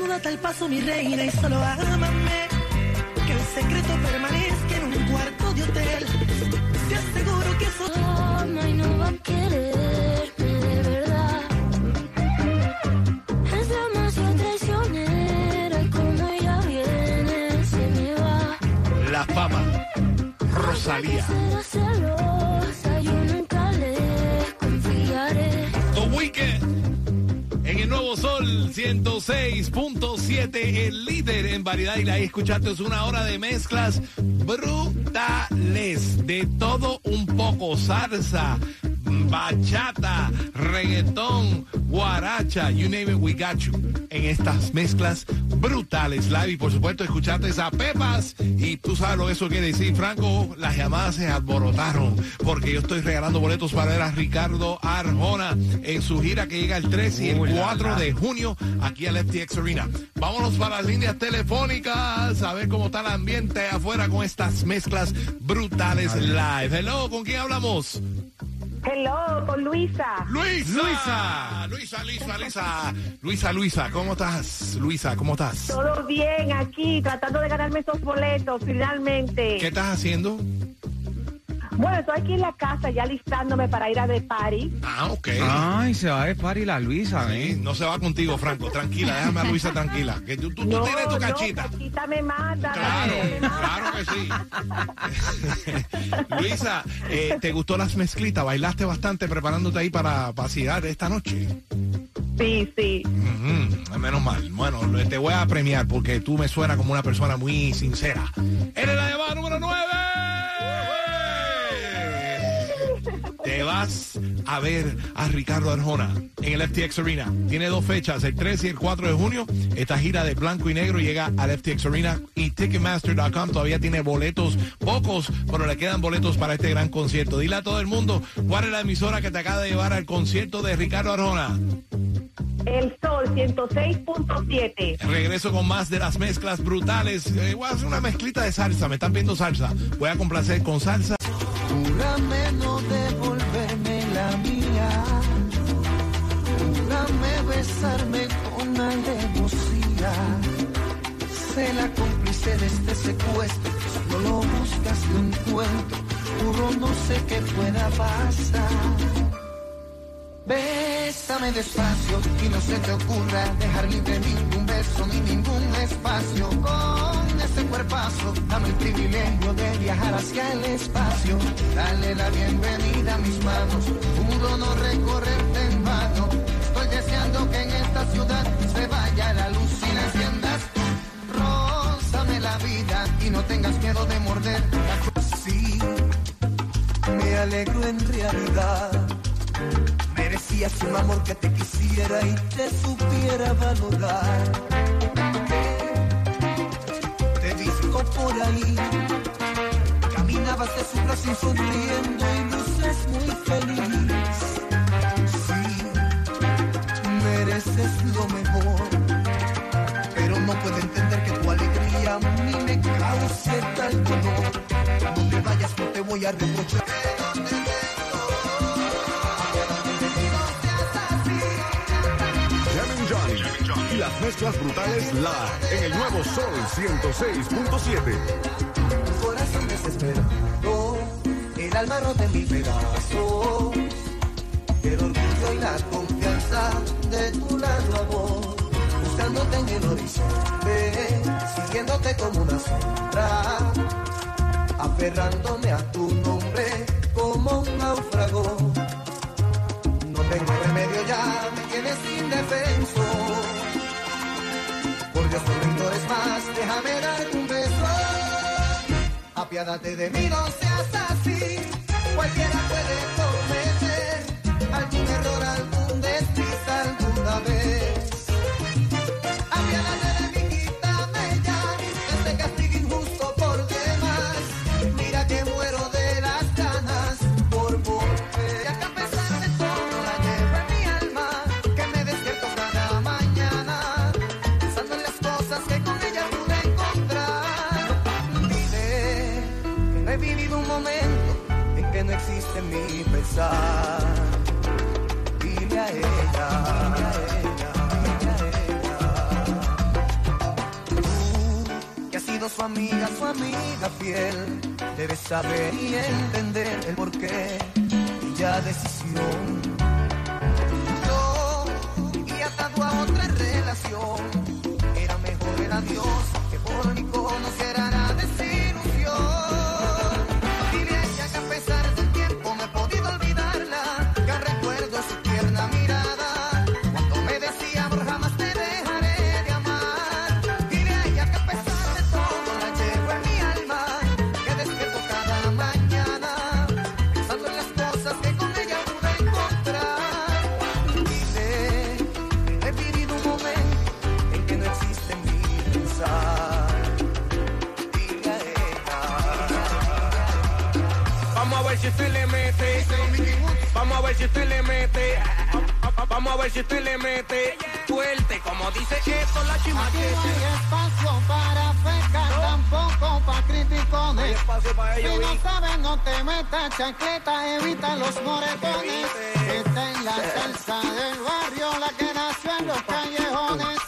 Desnúdate al paso, mi reina, y solo ámame, que el secreto permanezca en un cuarto de hotel. Te aseguro que eso ama y no va a quererme de verdad. Es demasiado traicionera y como ella viene se me va. La fama. Rosalía. Será celosa, yo nunca le confiaré. The Weeknd. Sol 106.7, el líder en variedad. Y ahí escuchaste es una hora de mezclas brutales. De todo un poco. Salsa, bachata, reggaetón, guaracha, you name it, we got you. En estas mezclas brutales live. Y por supuesto, escuchaste a Pepas. Y tú sabes lo que eso quiere decir, Franco. Las llamadas se alborotaron. Porque yo estoy regalando boletos para ver a Ricardo Arjona en su gira que llega el 3 y el 4 de junio aquí al FTX Arena. Vámonos para las líneas telefónicas a ver cómo está el ambiente afuera con estas mezclas brutales live. Hello, ¿con quién hablamos? Hello, con Luisa. Luisa. Luisa. Luisa, Luisa, Luisa. Luisa, Luisa, ¿cómo estás? Luisa, ¿cómo estás? Todo bien aquí, tratando de ganarme esos boletos, finalmente. ¿Qué estás haciendo? Bueno, estoy aquí en la casa ya listándome para ir a The Party. Ah, ok. Ay, se va de party la Luisa, Sí, ¿eh? no se va contigo, Franco. Tranquila, déjame a Luisa tranquila. Que tú, tú, tú no, tienes tu no, cachita. cachita me mata. Claro, me mata. claro que sí. Luisa, eh, ¿te gustó las mezclitas? ¿Bailaste bastante preparándote ahí para vacilar esta noche? Sí, sí. Menos mal. Bueno, te voy a premiar porque tú me suenas como una persona muy sincera. Vas a ver a Ricardo Arjona en el FTX Arena. Tiene dos fechas, el 3 y el 4 de junio. Esta gira de blanco y negro llega al FTX Arena y Ticketmaster.com todavía tiene boletos, pocos, pero le quedan boletos para este gran concierto. Dile a todo el mundo cuál es la emisora que te acaba de llevar al concierto de Ricardo Arjona. El Sol 106.7. Regreso con más de las mezclas brutales. Eh, voy a hacer una mezclita de salsa. Me están viendo salsa. Voy a complacer con salsa. Júrame no devolverme besarme con alevosía. Sé la cómplice de este secuestro. Solo lo buscas de un cuento. Juro no sé qué pueda pasar. Bésame despacio y no se te ocurra dejar libre ningún beso ni ningún espacio. Con ese cuerpazo, dame el privilegio de viajar hacia el espacio. Dale la bienvenida a mis manos, juro no recorrerte en vano. Que en esta ciudad se vaya la luz y la enciendas. Rózame la vida y no tengas miedo de morder. Sí, me alegro en realidad. Merecías un amor que te quisiera y te supiera valorar. Te he visto por ahí, caminabas de su brazo sonriendo y luces muy feliz. Mereces lo mejor, pero no puedo entender que tu alegría a mí me cause tal dolor. No te vayas, no te voy a reprochar. Johnny y las mezclas brutales live en el nuevo Sol 106.7. corazón desesperado, el alma rota en mil pedazos, el orgullo y la confianza de tu lado amor, buscándote en el horizonte, siguiéndote como una sombra, aferrándome a tu nombre como un náufrago. No tengo remedio ya, me tienes indefenso. Por Dios, no ignores más, déjame darte un beso. Apiádate de mí, no seas así. Cualquiera puede cometer algún error, algún desliz otra vez. Apiádate de mi quítame ya este castigo injusto por demás. Mira que muero de las ganas por volver. Ya que a pesar de todo la llevo en mi alma, que me despierto cada mañana pensando en las cosas que con ella pude encontrar. Diré que no he vivido un momento en que no existe mi pesar. su amiga, su amiga fiel. Debe saber y entender el porqué de ya decisión. Yo, y atado a otra relación, era mejor el adiós que por mi Vamos a ver si usted le mete. Vamos a ver si usted le mete. Vamos a ver si usted le mete. Fuerte, como dice esto la chimaquete. Aquí no hay espacio para feca, tampoco para criticones. No espacio si no sabes, no te metas chancleta, evita los moretones. Está en la salsa del barrio, la que nació en los callejones.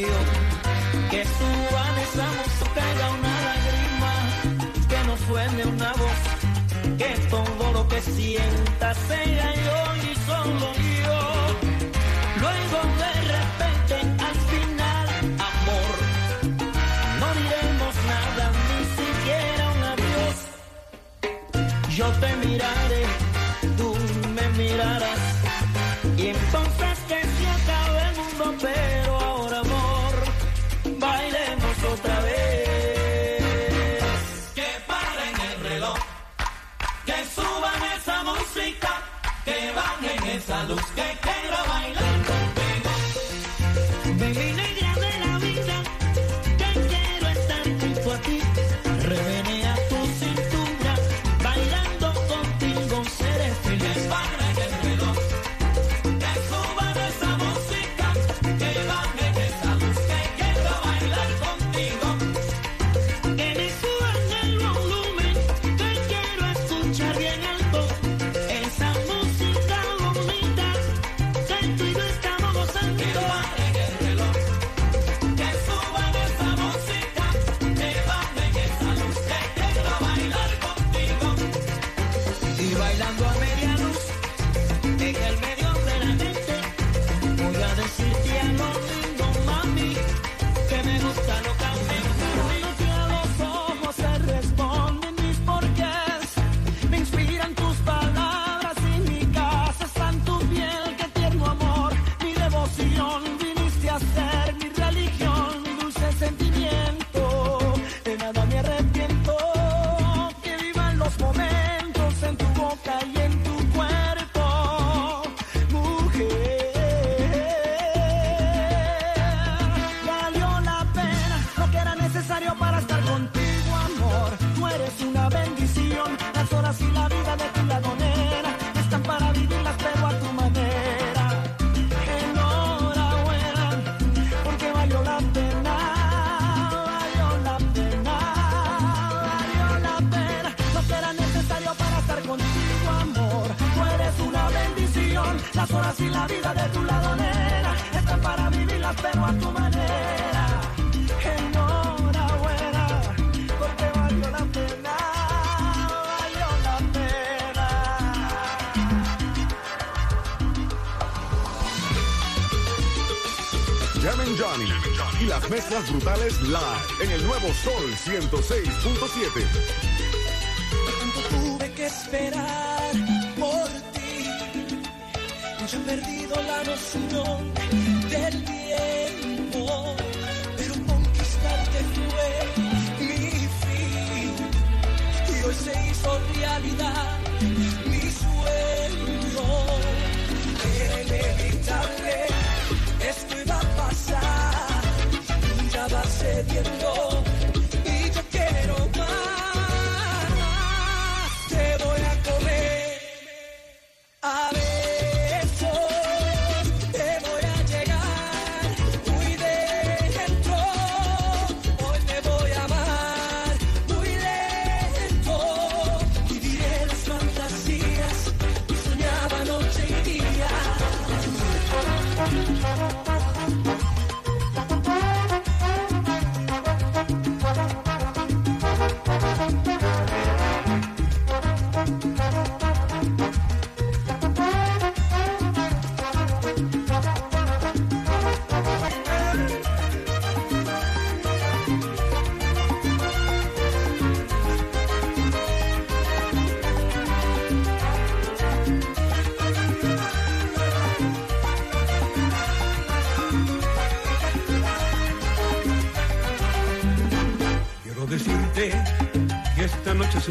canción, que suban esa música caiga una lágrima, que no suene una voz, que todo lo que sienta sea yo y solo yo. Luego de repente al final, amor, no diremos nada, ni siquiera un adiós. Yo te miraré vida de tu lado, nena. Esta es para vivirla, pero a tu manera. Enhorabuena, porque valió la pena, valió la pena. Llamen Johnny y las mezclas brutales live en el nuevo Sol 106.7. Tanto tuve que esperar Yo he perdido la noción del tiempo. Pero conquistarte fue mi fin. Y hoy se hizo realidad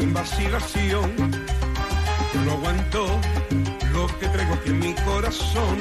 sin vacilación no aguanto lo que traigo aquí en mi corazón.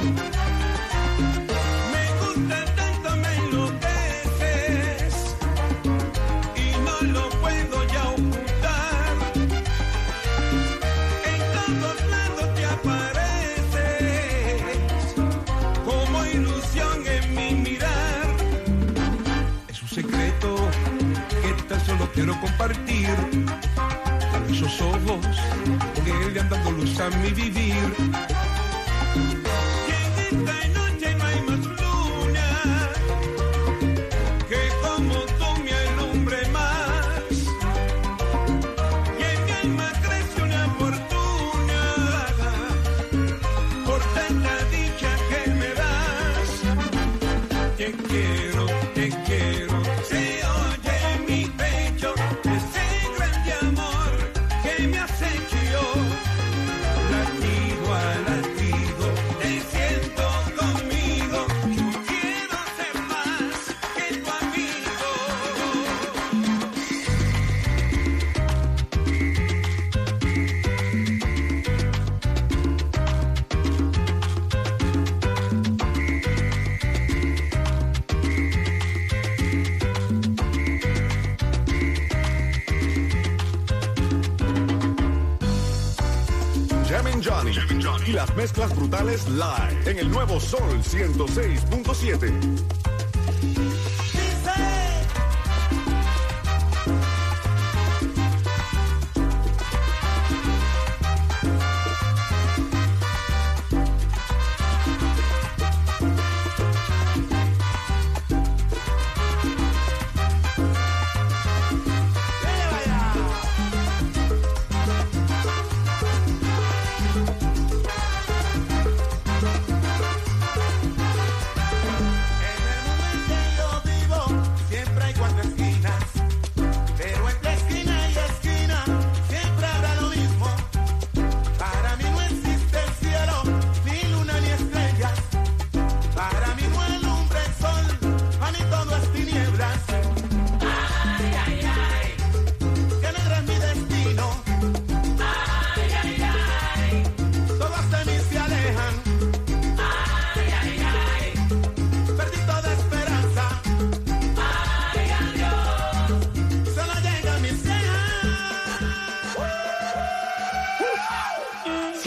Y las mezclas brutales live en el nuevo Sol 106.7.